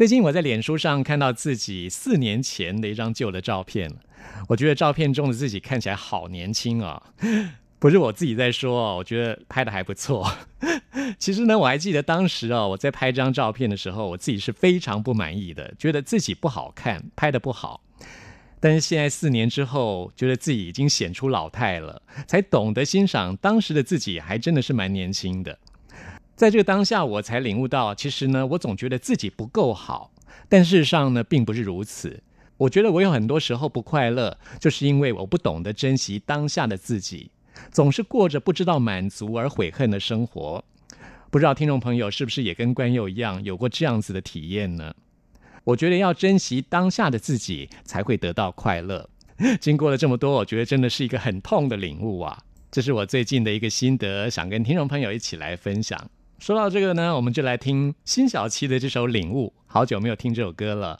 最近我在脸书上看到自己四年前的一张旧的照片，我觉得照片中的自己看起来好年轻啊！不是我自己在说，我觉得拍的还不错。其实呢，我还记得当时啊，我在拍这张照片的时候，我自己是非常不满意的，觉得自己不好看，拍的不好。但是现在四年之后，觉得自己已经显出老态了，才懂得欣赏当时的自己，还真的是蛮年轻的。在这个当下，我才领悟到，其实呢，我总觉得自己不够好，但事实上呢，并不是如此。我觉得我有很多时候不快乐，就是因为我不懂得珍惜当下的自己，总是过着不知道满足而悔恨的生活。不知道听众朋友是不是也跟关佑一样，有过这样子的体验呢？我觉得要珍惜当下的自己，才会得到快乐。经过了这么多，我觉得真的是一个很痛的领悟啊！这是我最近的一个心得，想跟听众朋友一起来分享。说到这个呢，我们就来听辛晓琪的这首《领悟》。好久没有听这首歌了。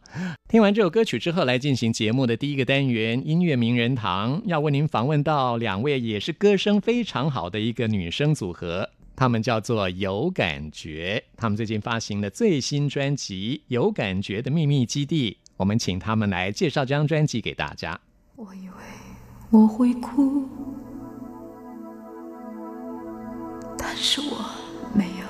听完这首歌曲之后，来进行节目的第一个单元——音乐名人堂，要为您访问到两位也是歌声非常好的一个女生组合，她们叫做有感觉。她们最近发行的最新专辑《有感觉的秘密基地》，我们请她们来介绍这张专辑给大家。我以为我会哭，但是我没有。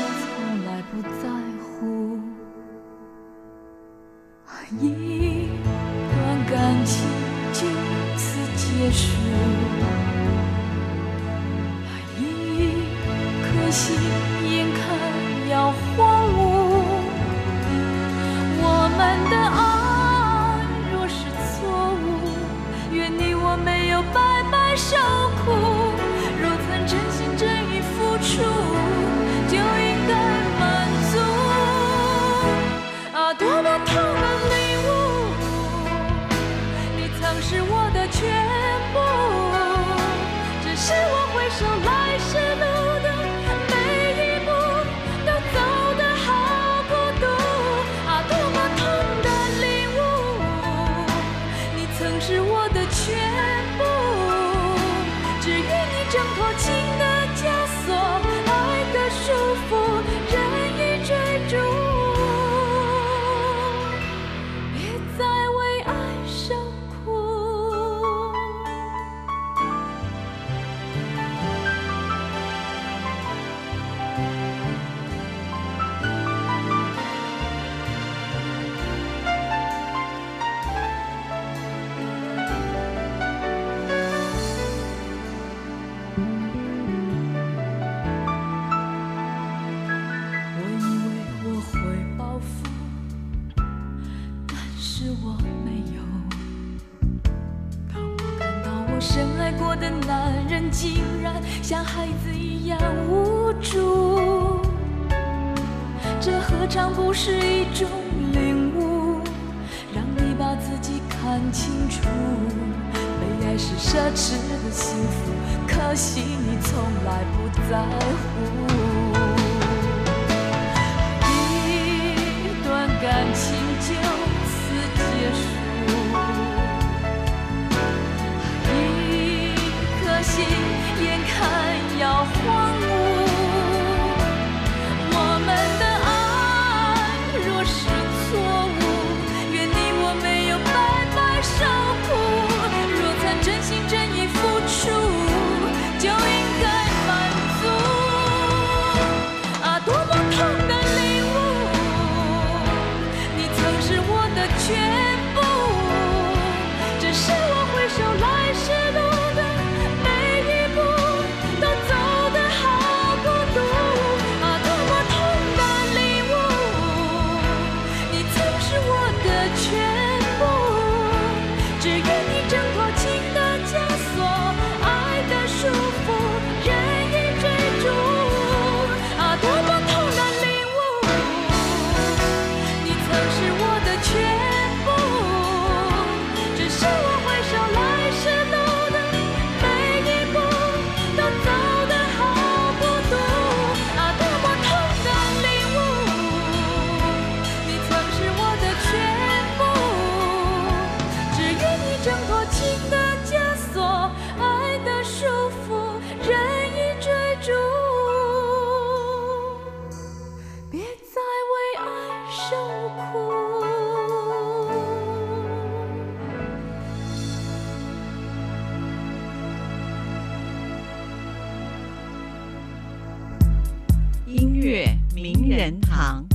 挣脱音乐名人堂。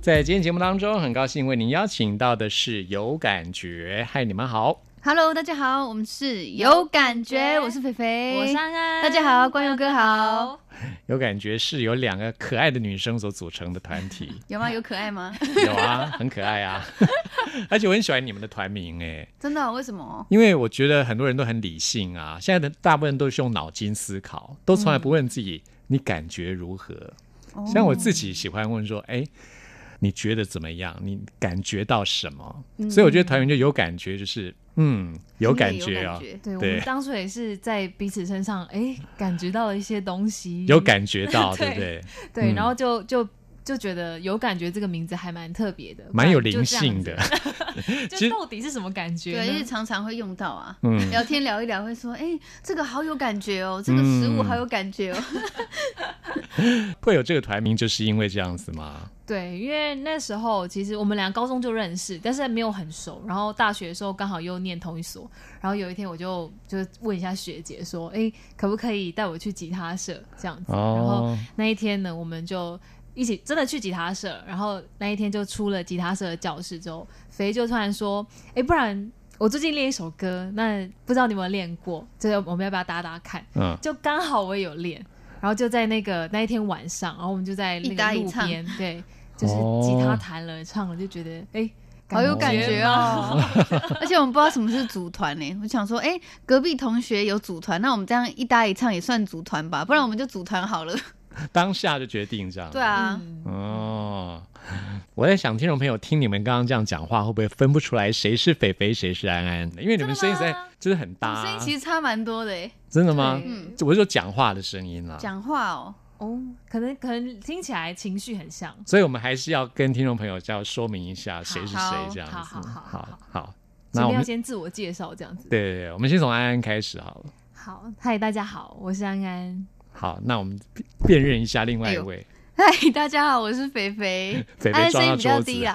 在今天节目当中，很高兴为您邀请到的是有感觉。嗨，你们好。Hello，大家好，我们是有感觉，我是肥肥，我是安安大家好，关佑哥好，有感觉是由两个可爱的女生所组成的团体，有吗？有可爱吗？有啊，很可爱啊，而且我很喜欢你们的团名哎，真的哦？为什么？因为我觉得很多人都很理性啊，现在的大部分都是用脑筋思考，都从来不问自己你感觉如何。哦像我自己喜欢问说，哎，你觉得怎么样？你感觉到什么？所以我觉得团员就有感觉，就是嗯，有感觉啊、对，我们当初也是在彼此身上，哎，感觉到了一些东西，有感觉到，对对？不对？对，嗯。然后就就就觉得有感觉这个名字还蛮特别的，蛮有灵性的。就到底是什么感觉对，因为？常常会用到啊。嗯，聊天聊一聊，会说，哎、这个好有感觉哦，这个食物嗯好有感觉哦。会有这个团名，就是因为这样子吗？对，因为那时候其实我们俩高中就认识，但是没有很熟。然后大学的时候刚好又念同一所，然后有一天我就就问一下学姐说：“哎，可不可以带我去吉他社这样子？”然后哦，那一天呢，我们就一起真的去吉他社，然后那一天就出了吉他社的教室之后，肥就突然说：“哎，不然我最近练一首歌，那不知道你有没有练过？这个我们要不要打打看？”嗯，就刚好我也有练，然后就在那个那一天晚上，然后我们就在那一搭个一唱路边，对，就是哦吉他弹了唱了，就觉得哎。好有感觉哦！而且我们不知道什么是组团呢。我想说，哎、隔壁同学有组团，那我们这样一搭一唱也算组团吧？不然我们就组团好了。当下就决定这样。对。啊，嗯哦，我在想，听众朋友听你们刚刚这样讲话，会不会分不出来谁是肥肥，谁是安安的？因为你们声音实在就是很搭、声音其实差蛮多的哎。真的吗？嗯我是说讲话的声音啦。讲话哦，哦，可能可能听起来情绪很像，所以我们还是要跟听众朋友要说明一下谁是谁好，这样子。好好好那我们先自我介绍这样子。对对对，我们先从安安开始好了。好，嗨，大家好，我是安安。好，那我们辨辨认一下另外一位，嗨，大家好，我是肥肥。肥肥声音比较低。啦，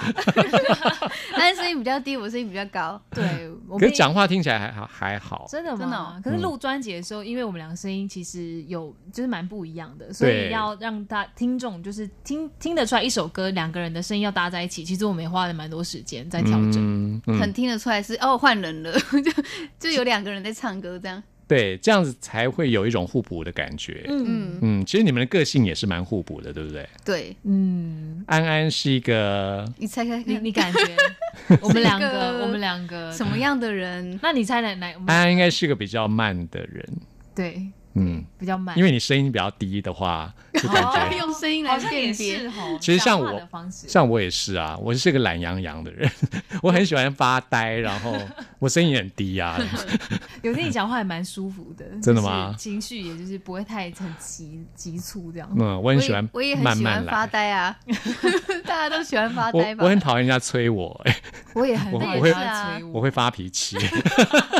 安安声音比较低，我声音比较高。对，我可是讲话听起来还好还好。真的吗？真的可是录专辑的时候，因为我们两个声音其实有就是蛮不一样的，所以要让大听众就是听听得出来一首歌两个人的声音要搭在一起，其实我们也花了蛮多时间在调整。嗯嗯很听得出来是哦换人了，就就有两个人在唱歌这样。对，这样子才会有一种互补的感觉。嗯嗯，嗯，其实你们的个性也是蛮互补的，对不对？对，嗯，安安是一个你猜猜看，你你感觉 我们两个个我们两个什么？样的人？那你猜哪哪？安安应该是个比较慢的人，对嗯，比较慢。因为你声音比较低的话，就感哦觉用声音来辨别其实像我像我也是啊，我是个懒洋洋的人，我很喜欢发呆，然后 我声音也很低啊。有听你讲话还蛮舒服的，真的吗情绪也就是不会太很急急促这样。嗯，我很喜欢我也很慢慢喜欢发。呆啊，大家都喜欢发呆吧我？很讨厌人家催我、哎，我也很我人家催我。我会发脾气，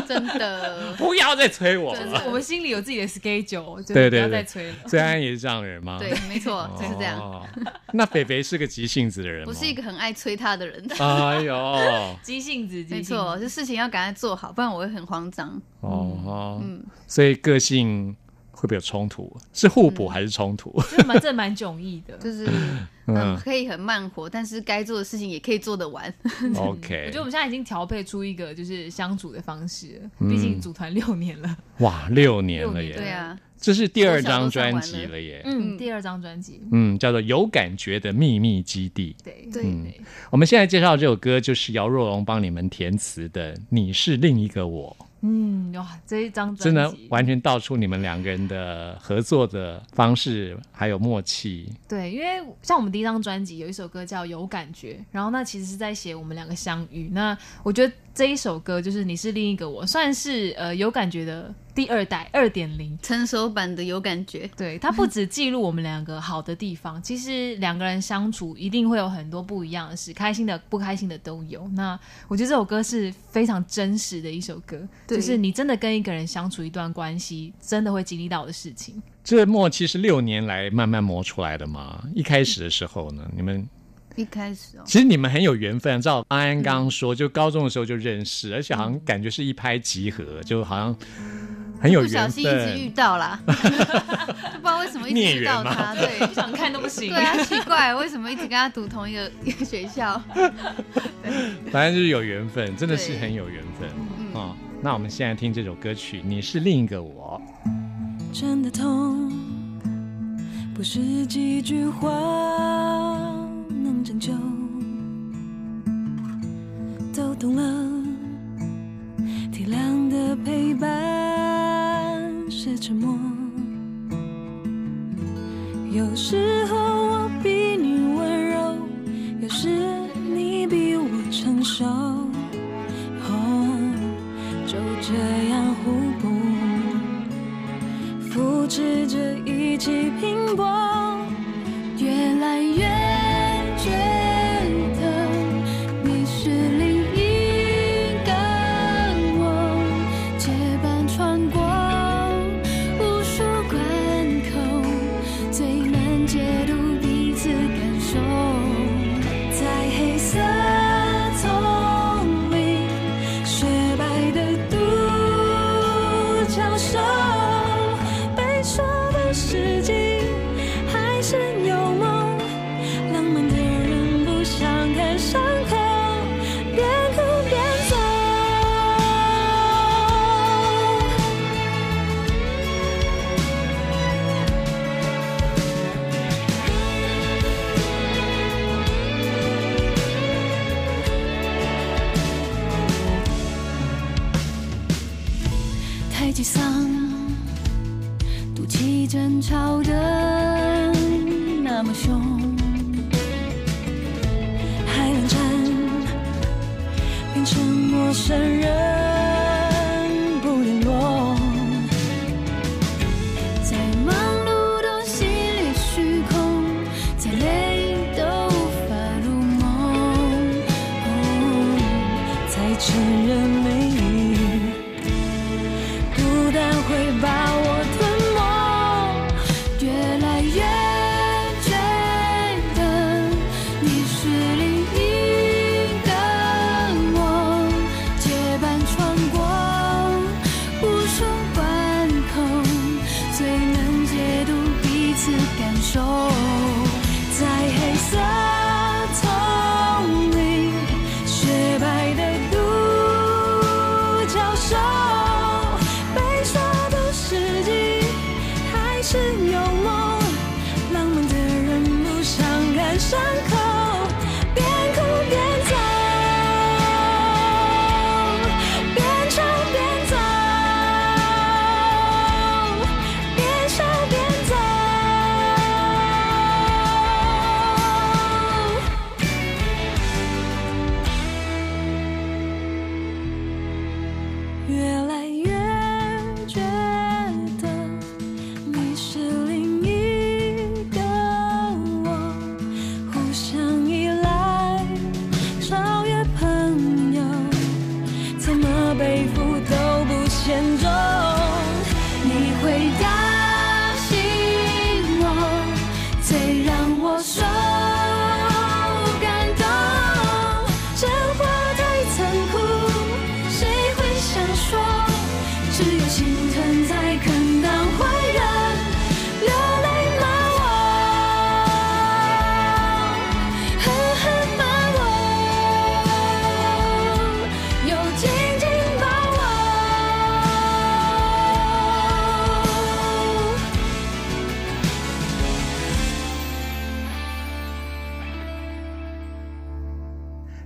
真的，不要再催我就是了。我们心里有自己的 schedule，就不要对对对再催了。虽然也是这样的人吗？对，没错，就是这样。哦。那北北是个急性子的人吗？我是一个很爱催他的人，哎呦，急性子，没错，子就事情要赶快做好，不然我会很慌张。哦，嗯，所以个性会不会有冲突？是互补还是冲突？就是蛮这蛮迥异的。就是嗯嗯，可以很慢活，但是该做的事情也可以做得完。OK，我觉得我们现在已经调配出一个就是相处的方式毕竟组团六年了。哇，六年了耶！对啊，这是第二张专辑了了耶。嗯，嗯第二张专辑，嗯，叫做《有感觉的秘密基地》。对对对，我们现在介绍这首歌就是姚若龙帮你们填词的《你是另一个我》，嗯，哇，这一张真的，完全道出你们两个人的合作的方式还有默契。对，因为像我们第一张专辑有一首歌叫《有感觉》，然后那其实是在写我们两个相遇。那我觉得这一首歌就是你是另一个我，算是呃有感觉的第二代二点零。成熟版的有感觉，对，它不只记录我们两个好的地方，其实两个人相处一定会有很多不一样的事，开心的、不开心的都有。那我觉得这首歌是非常真实的一首歌，就是你真的跟一个人相处一段关系，真的会经历到的事情。这默契是六年来慢慢磨出来的嘛？一开始的时候呢，你们一开始哦，其实你们很有缘分。照安安刚刚说，就高中的时候就认识，而且好像感觉是一拍即合，就好像很有缘分不小心一直遇。到啦，就 不知道为什么一直遇到他，对。不想看都不行。对啊，奇怪，为什么一直跟他读同一个一个学校？反正就是有缘分，真的是很有缘分嗯哦。那我们现在听这首歌曲《你是另一个我》。真的痛，不是几句话能拯救。都懂了，体谅的陪伴是沉默。有时候我比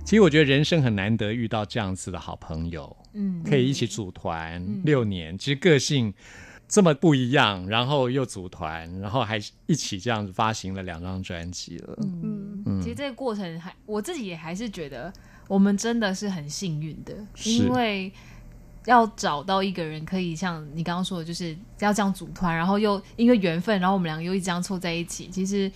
其实我觉得人生很难得遇到这样子的好朋友，嗯，可以一起组团六年，其实个性这么不一样，然后又组团，然后还一起这样子发行了两张专辑了。嗯，嗯。其实这个过程还我自己也还是觉得我们真的是很幸运的，因为要找到一个人可以像你刚刚说的，就是要这样组团，然后又因为缘分，然后我们两个又一直这样凑在一起。其实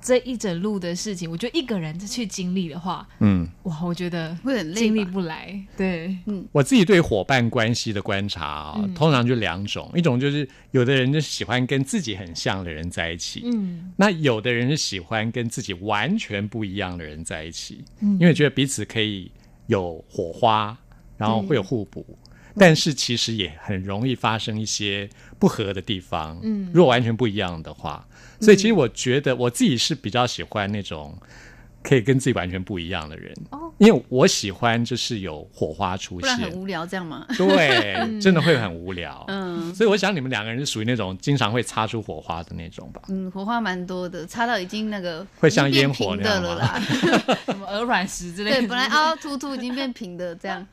这一整路的事情，我觉得一个人去经历的话，嗯，哇，我觉得会很累经历。不来。对，嗯我自己对伙伴关系的观察啊、嗯通常就两种，一种就是有的人就喜欢跟自己很像的人在一起，嗯那有的人是喜欢跟自己完全不一样的人在一起，嗯因为觉得彼此可以有火花，然后会有互补。但是其实也很容易发生一些不合的地方，嗯。如果完全不一样的话，所以其实我觉得我自己是比较喜欢那种可以跟自己完全不一样的人，哦因为我喜欢就是有火花出现不然很，无聊这样吗？对，真的会很无聊。嗯所以我想你们两个人是属于那种经常会擦出火花的那种吧？嗯，火花蛮多的，擦到已经那个会像烟火那样吗的了啦。什么鹅卵石之类的。对，本来凹凹凸凸已经变平的这样。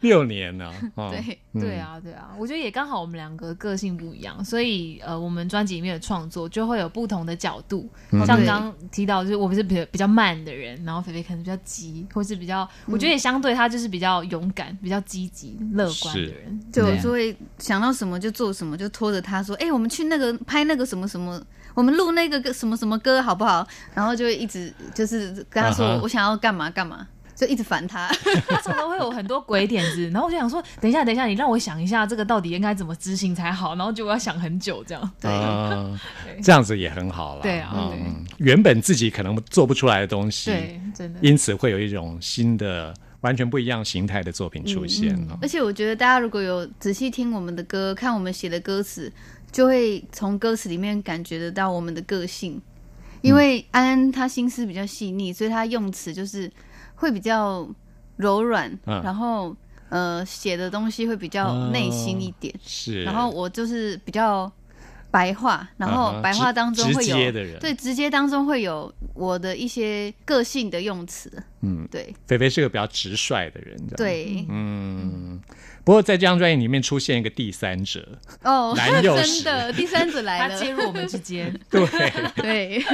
六年了，哦、对，嗯对啊，对啊，我觉得也刚好我们两个个性不一样，所以呃，我们专辑里面的创作就会有不同的角度。嗯像刚刚提到，就是我们是比较比较慢的人，然后菲菲可能比较急，或是比较，我觉得也相对他就是比较勇敢、比较积极、乐观的人。就对我就会想到什么就做什么，就拖着他说：“哎、我们去那个拍那个什么什么，我们录那个歌什么什么歌好不好？”然后就会一直就是跟他说我想要干嘛干嘛，就一直烦他。他常常会有很多鬼点子，然后我就想说，等一下，等一下，你让我想一下，这个到底应该怎么执行才好，然后就要想很久这样。对，这样子也很好了。对啊原本自己可能做不出来的东西，对，真的。因此会有一种新的、完全不一样形态的作品出现嗯哦而且我觉得大家如果有仔细听我们的歌，看我们写的歌词，就会从歌词里面感觉得到我们的个性。因为安安他心思比较细腻，所以他用词就是会比较柔软，嗯。然后呃写的东西会比较内心一点。是。然后我就是比较白话，然后白话当中会有、直接的人。对直接当中会有我的一些个性的用词，嗯，对。菲菲是个比较直率的人，对、嗯。不过在这张专辑里面出现一个第三者，哦，蓝又真的第三者来了，他介入我们之间，对，对，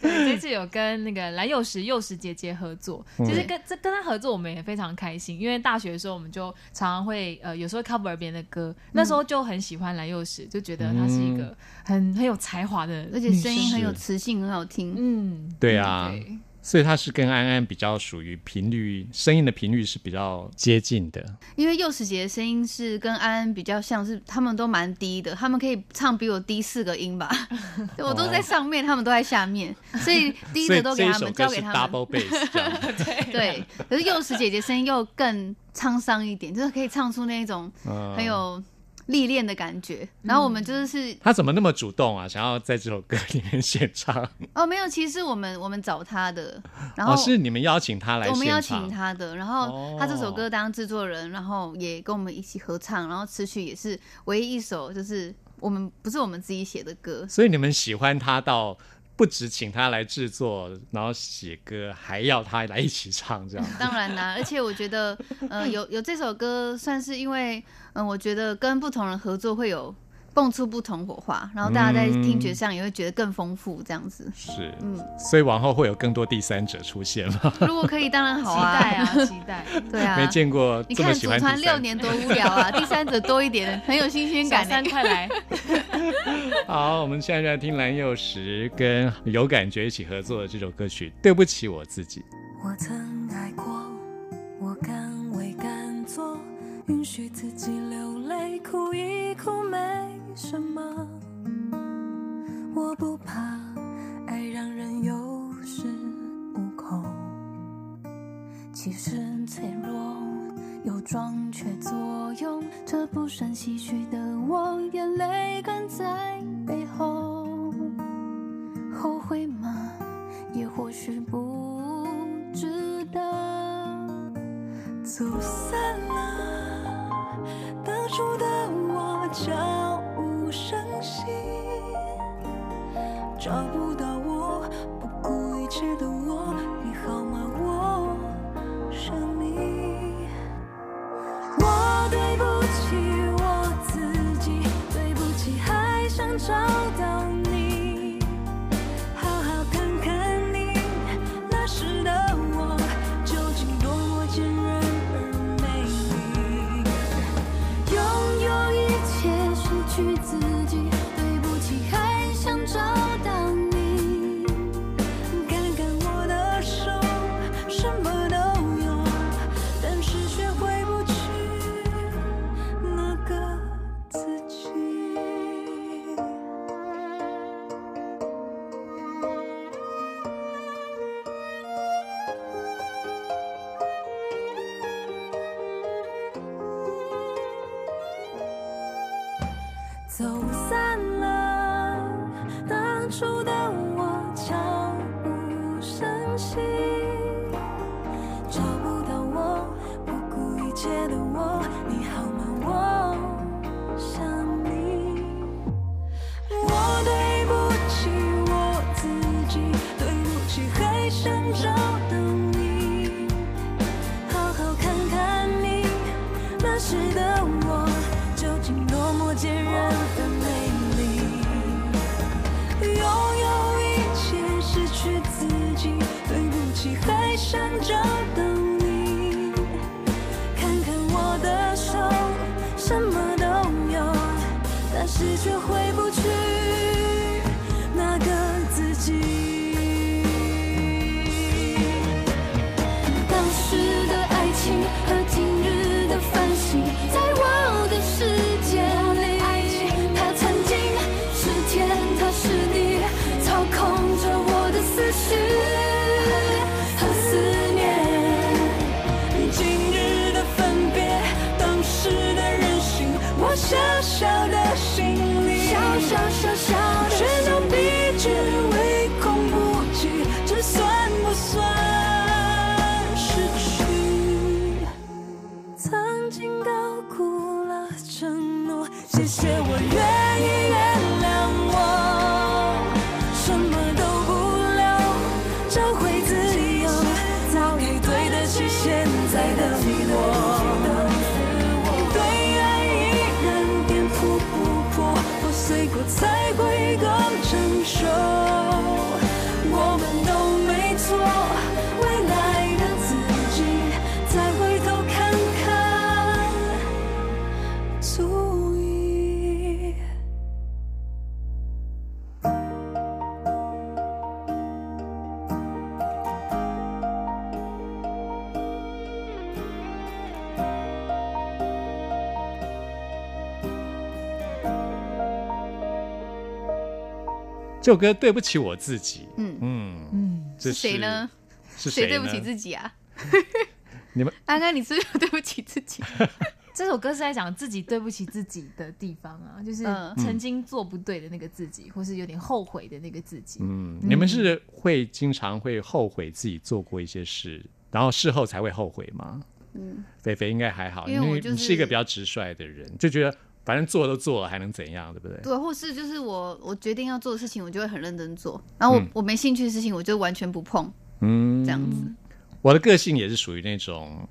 这次有跟那个蓝幼时幼时姐姐合作，嗯。其实跟这跟他合作我们也非常开心，因为大学的时候我们就常常会呃有时候 cover 别人的歌，那时候就很喜欢蓝幼时，就觉得她是一个很很有才华的，而且声音很有磁性，很好听。嗯，对啊，对所以他是跟安安比较属于频率，声音的频率是比较接近的。因为幼时姐的声音是跟安安比较像是，他们都蛮低的，他们可以唱比我低四个音吧，我都在上面，他们都在下面，所以低的都给他们，交给他们。double bass。对，可是幼时姐姐声音又更沧桑一点，就是可以唱出那种嗯很有历练的感觉。然后我们就是是他怎么那么主动啊？想要在这首歌里面献唱？哦，没有，其实我们我们找他的，然后哦，是你们邀请他来我们邀请他的，然后他这首歌当制作人，然后也跟我们一起合唱，然后词曲也是唯一一首就是我们不是我们自己写的歌，所以你们喜欢他到不止请他来制作，然后写歌，还要他来一起唱，这样。当然啦，而且我觉得，呃，有有这首歌算是因为，嗯、我觉得跟不同人合作会有蹦出不同火花，然后大家在听觉上也会觉得更丰富，这样子。是，嗯，所以往后会有更多第三者出现吗？如果可以，当然好啊 期啊，待啊，期待。对啊，没见过你看组这么喜欢团六年多无聊啊，第三者多一点，很有新鲜感欸。三快来，好，我们现在就来听蓝又时跟有感觉一起合作的这首歌曲《对不起我自己》。我曾爱过，我敢为敢做，允许自己流泪，什么？我不怕，爱让人有恃无恐。其实脆弱，有装却作用。这不算唏嘘的我，眼泪哽在背后。后悔吗？也或许不值得。走散了，当初的我叫。不伤心，找不到我，不顾一切的我，你好吗？我想你。我对不起我自己，对不起还想找到当时的我，究竟多么坚韧而美丽。拥有一切，失去自己，对不起，还想找这首歌对不起我自己，嗯，嗯，嗯，这是谁呢？是谁对不起自己啊？你们安安，你是不是有对不起自己？这首歌是在讲自己对不起自己的地方啊，就是嗯曾经做不对的那个自己，或是有点后悔的那个自己。嗯，你们是会经常会后悔自己做过一些事，然后事后才会后悔吗？嗯，菲菲应该还好，因为你是一个比较直率的人，就觉得反正做都做了，还能怎样，对不对？对，或是就是我我决定要做的事情，我就会很认真做，然后我、嗯。我没兴趣的事情，我就完全不碰，嗯，这样子。我的个性也是属于那种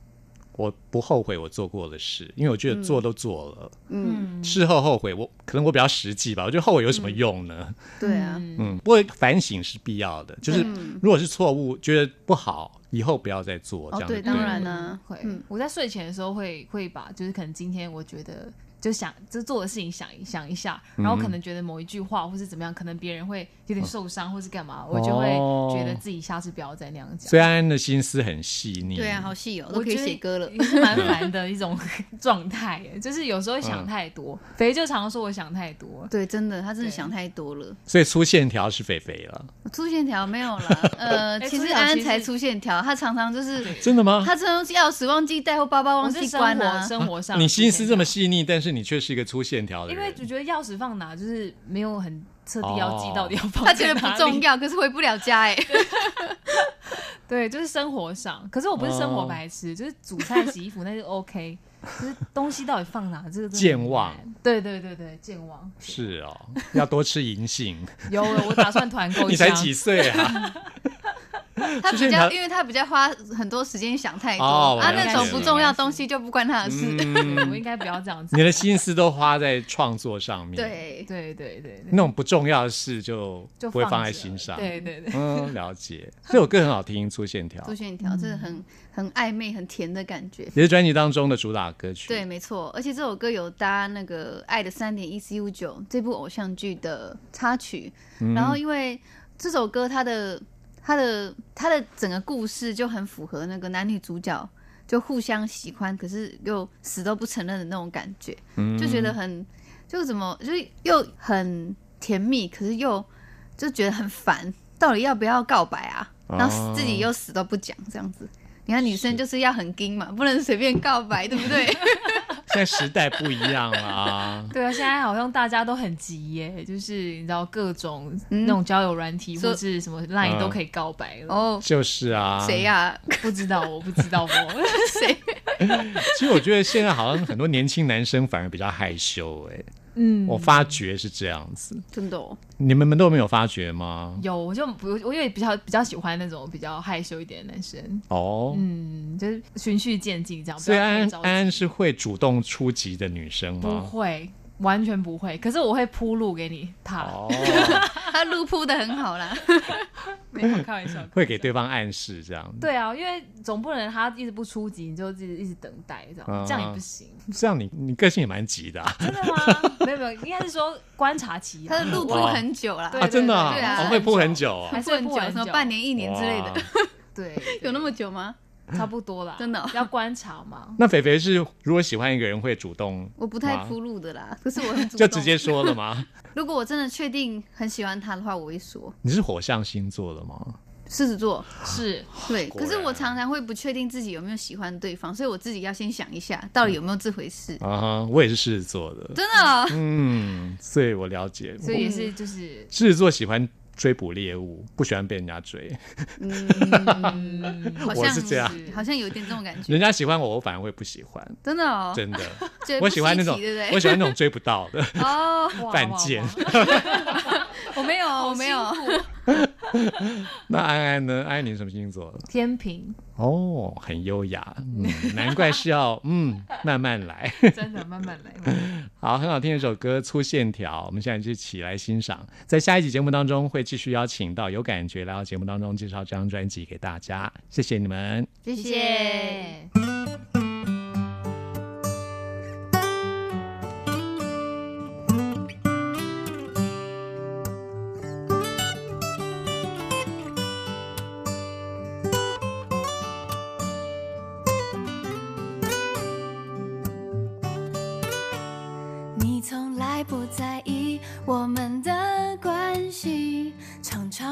我不后悔我做过的事，因为我觉得做都做了，嗯，事后后悔，我可能我比较实际吧，我觉得后悔有什么用呢？对啊，嗯，不过反省是必要的，就是嗯。如果是错误，觉得不好，以后不要再做，这哦，对，当然呢、会嗯，我在睡前的时候会会把，就是可能今天我觉得就想就做的事情想一想一下，然后可能觉得某一句话或是怎么样，可能别人会有点受伤或是干嘛，我就会觉得自己下次不要再那样讲。所以安安的心思很细腻，对啊，好细哦，都可以写歌了。也是蛮烦的一种状态，就是有时候会想嗯太多。肥就常说我想太多，对，真的，他真的想太多了。所以粗线条是肥肥了，粗线条没有了，呃，哎其实安安才粗线条，他常常就是真的吗？他真的钥匙忘记带或包包忘记关啊。生活上你心思这么细腻，但是是你却是一个粗线条的人。因为我觉得钥匙放哪就是没有很彻底要记到底要放他觉得不哪里重要，可是回不了家哎。对，就是生活上。可是我不是生活哦白痴，就是煮菜、洗衣服那就 OK。就是东西到底放哪，这个真的很健忘难。对对对对，健忘。是哦，要多吃银杏。有了，我打算团购一你下。才几岁啊？他比较，因为他比较花很多时间想太多啊，那种不重要的东西就不关他的事。嗯我应该不要这样子。你的心思都花在创作上面。，对，对对对对，那种不重要的事就就不会放在心上。对对对，嗯，了解。这首歌很好听，粗线条粗线条真的很很暧昧、很甜的感觉。也是专辑当中的主打歌曲。对，，没错，而且这首歌有搭那个《爱的三点一 CU 九》这部偶像剧的插曲，然后因为这首歌它的它的他的整个故事就很符合那个男女主角就互相喜欢，可是又死都不承认的那种感觉，就觉得很就怎么就是又很甜蜜，可是又就觉得很烦，到底要不要告白啊？然后自己又死都不讲，这样子。你看女生就是要很硬嘛，不能随便告白，对不对？现在时代不一样了啊。对啊，现在好像大家都很急耶，就是你知道各种嗯那种交友软体、说或是什么 Line 嗯都可以告白了。哦，就是啊，谁？呀？不知道，我不知道我。谁？其实我觉得现在好像很多年轻男生反而比较害羞、哎，嗯，我发觉是这样子。真的哦，你们们都没有发觉吗？有，我就不，我因为比较比较喜欢那种比较害羞一点的男生，哦，嗯，就是循序渐进这样。所以安安安是会主动出击的女生吗不吗？会，完全不会。可是我会铺路给你踏，哦，他路铺的很好啦。没有开玩笑。会给对方暗示这样。对啊，因为总不能他一直不出击，你就自己一直等待这样，啊这样也不行。这样你你个性也蛮急的啊。真的吗？没有没有，应该是说观察期啊。他的路铺很久啦，对啊，真的啊，对啊哦会铺很久哦还。是铺很久，什么半年、一年之类的哇，对，有那么久吗？差不多啦，真的哦要观察嘛。那肥肥是如果喜欢一个人会主动，我不太哇铺路的啦，可是我很主动。就直接说了吗？如果我真的确定很喜欢他的话，我会说。你是火象星座的吗？狮子座，是，对，可是我常常会不确定自己有没有喜欢对方，所以我自己要先想一下，到底有没有这回事。啊哈，我也是狮子座的，真的哦，嗯，所以我了解。所以也是就是狮子座喜欢追捕猎物，不喜欢被人家追。嗯，我是这样好像有点这种感觉。人家喜欢我，我反而会不喜欢。真的哦，真的，我喜欢那种？我喜欢那种追不到的哦，犯贱。我没有，我没有。那安安呢？安安你什么星座？天平哦，很优雅，嗯，难怪是要嗯 慢慢来。真的慢慢来。好，很好听的一首歌《粗线条》，我们现在就一起来欣赏。在下一集节目当中，会继续邀请到有感觉来到节目当中介绍这张专辑给大家。谢谢你们。谢谢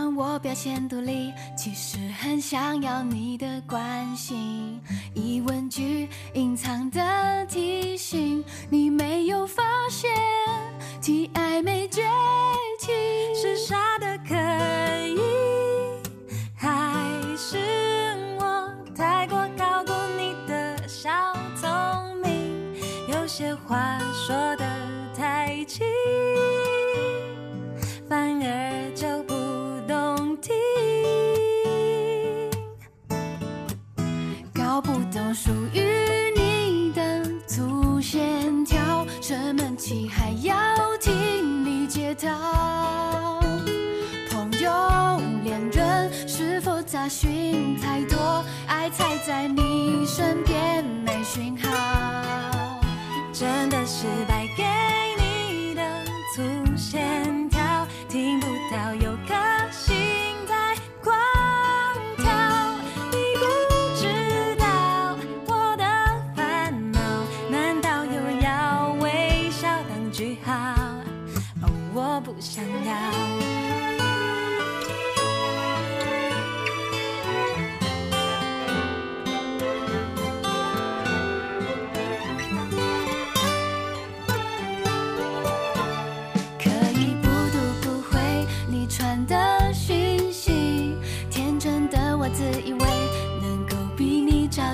我表现独立，其实很想要你的关心。疑问句隐藏的提醒，你没有发现，提暧昧爱才在你身边没讯号，真的是败给你的出现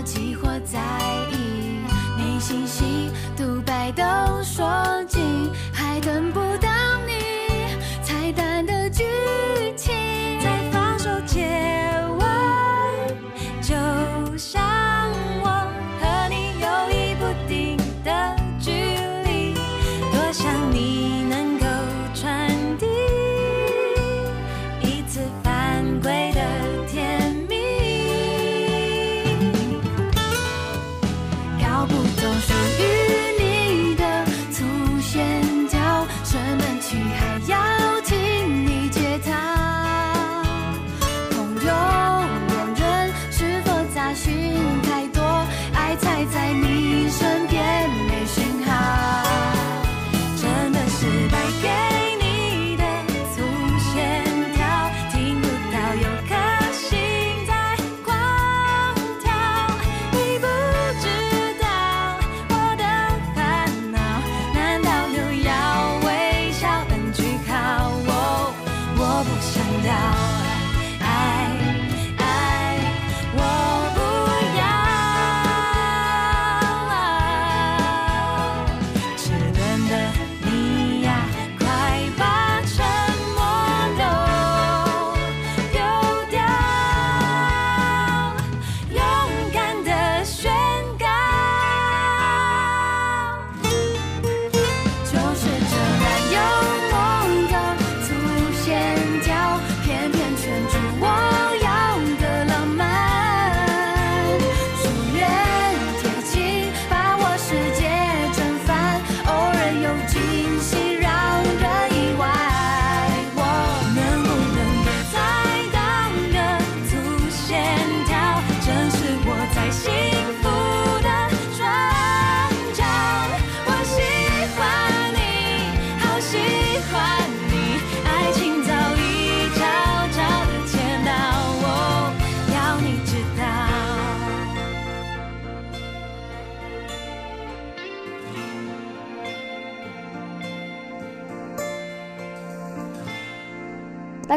激活在意，内心戏独白都说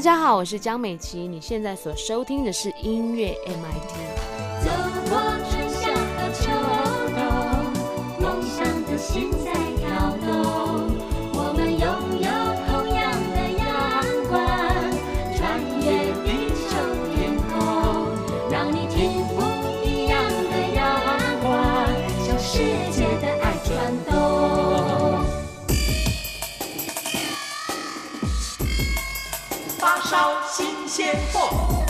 家好，我是江美琪，你现在所收听的是音乐 MIT。走过春夏和秋冬，梦想的心在跳动。我们拥有同样的阳光，穿越地球天空，让你听不一样的阳光，向世界的鲜货。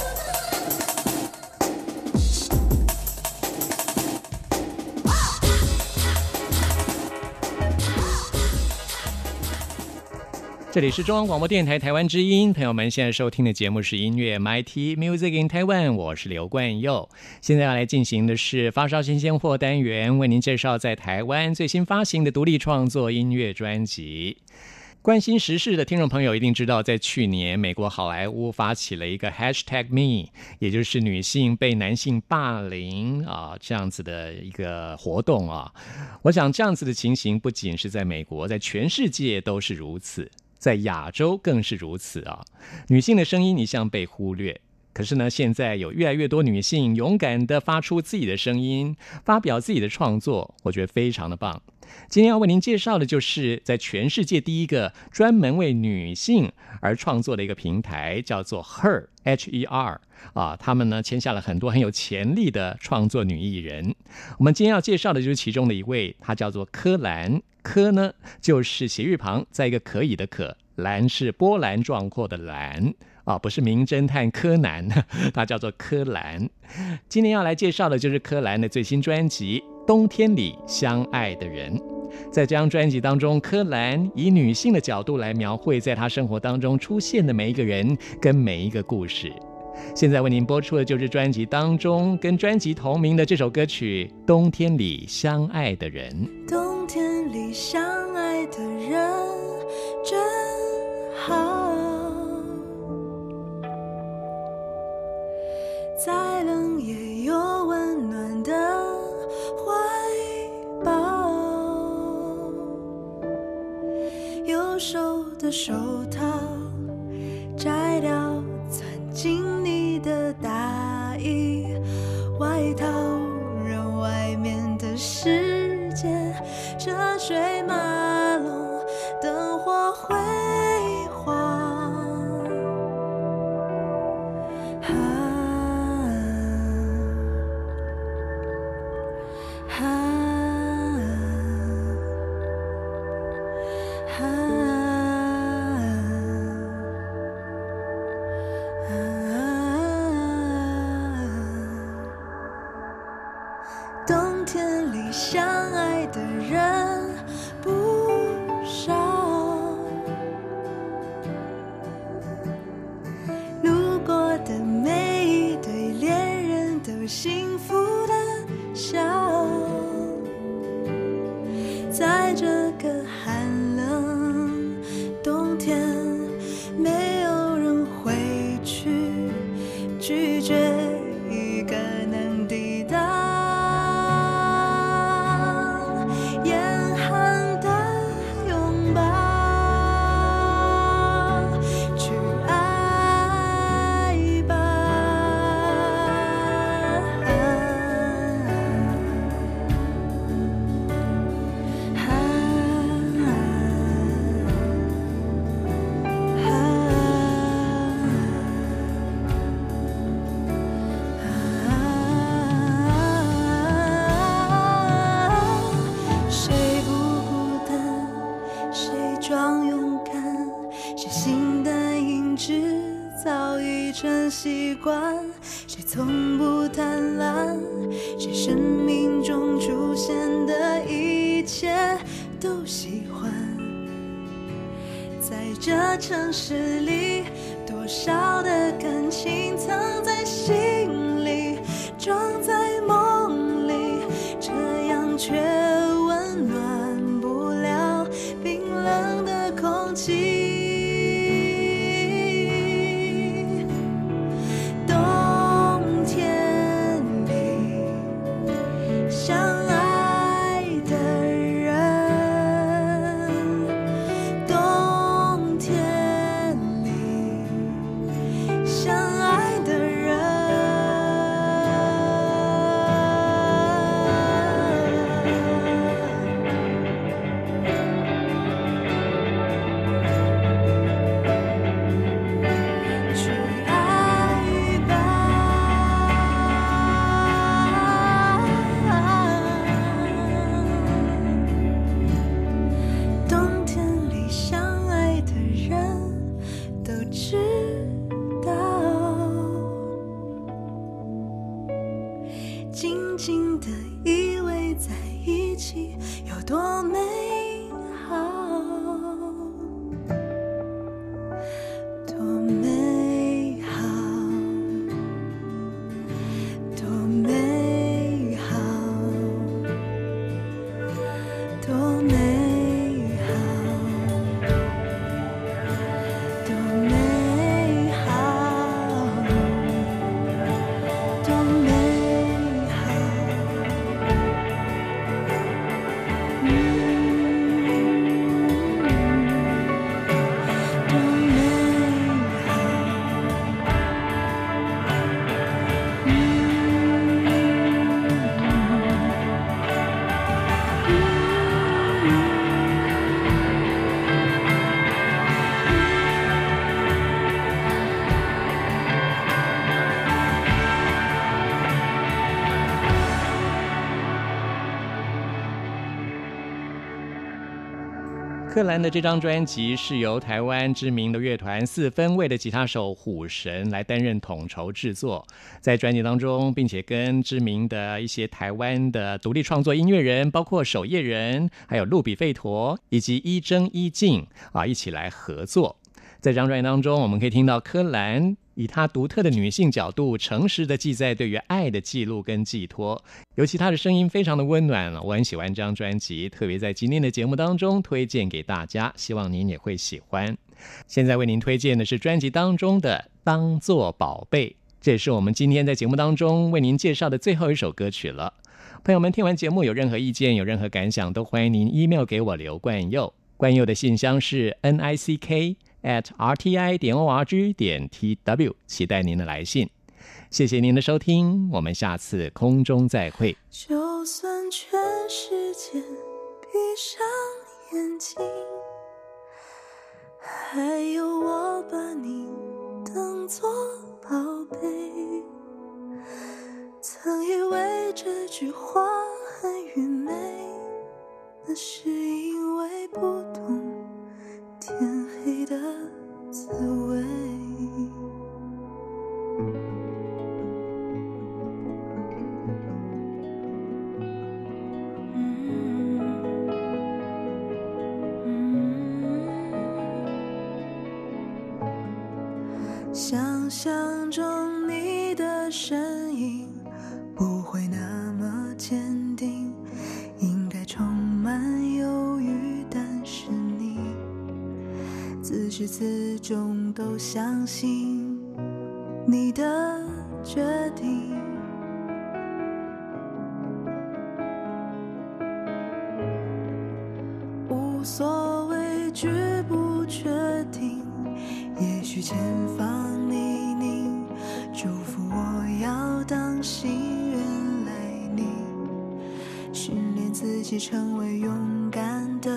这里是中央广播电台台湾之音，朋友们现在收听的节目是音乐 MIT Music in Taiwan，我是刘冠佑。现在要来进行的是发烧新鲜货单元，为您介绍在台湾最新发行的独立创作音乐专辑。关心时事的听众朋友一定知道，在去年，美国好莱坞发起了一个 Hashtag Me，也就是女性被男性霸凌啊这样子的一个活动啊。我想这样子的情形不仅是在美国，在全世界都是如此，在亚洲更是如此啊。女性的声音一向被忽略。可是呢，现在有越来越多女性勇敢地发出自己的声音，发表自己的创作，我觉得非常的棒。今天要为您介绍的就是在全世界第一个专门为女性而创作的一个平台，叫做 Her H E R 啊，他们呢签下了很多很有潜力的创作女艺人。我们今天要介绍的就是其中的一位，她叫做柯兰。柯呢就是斜玉旁，在一个可以的可，兰是波澜壮阔的兰。啊，不是名侦探柯南，他叫做柯蓝。今天要来介绍的就是柯蓝的最新专辑《冬天里相爱的人》。在这张专辑当中，柯蓝以女性的角度来描绘在她生活当中出现的每一个人跟每一个故事。现在为您播出的就是专辑当中跟专辑同名的这首歌曲《冬天里相爱的人》。冬天里相爱的人真好，再冷也有温暖的的手套摘掉钻进你的大衣外套让外面的世界车水马克兰的这张专辑是由台湾知名的乐团四分卫的吉他手虎神来担任统筹制作，在专辑当中，并且跟知名的一些台湾的独立创作音乐人，包括守夜人、还有路比费陀以及一真一静啊，一起来合作。在这张专辑当中，我们可以听到柯蓝以她独特的女性角度，诚实的记载对于爱的记录跟寄托。尤其她的声音非常的温暖，我很喜欢这张专辑，特别在今天的节目当中推荐给大家，希望您也会喜欢。现在为您推荐的是专辑当中的《当做宝贝》，这也是我们今天在节目当中为您介绍的最后一首歌曲了。朋友们，听完节目有任何意见、有任何感想，都欢迎您 email 给我刘冠佑。冠佑的信箱是 n i c k at r t i 点 o r g 点 t w，期待您的来信。谢谢您的收听，我们下次空中再会。就算全世界闭上眼睛，还有我把你当作宝贝。曾以为这句话很愚昧，那是因为不懂天黑的滋味。想象中始终都相信你的决定。无所畏惧不确定，也许前方泥泞，祝福我要当心原来你，训练自己成为勇敢的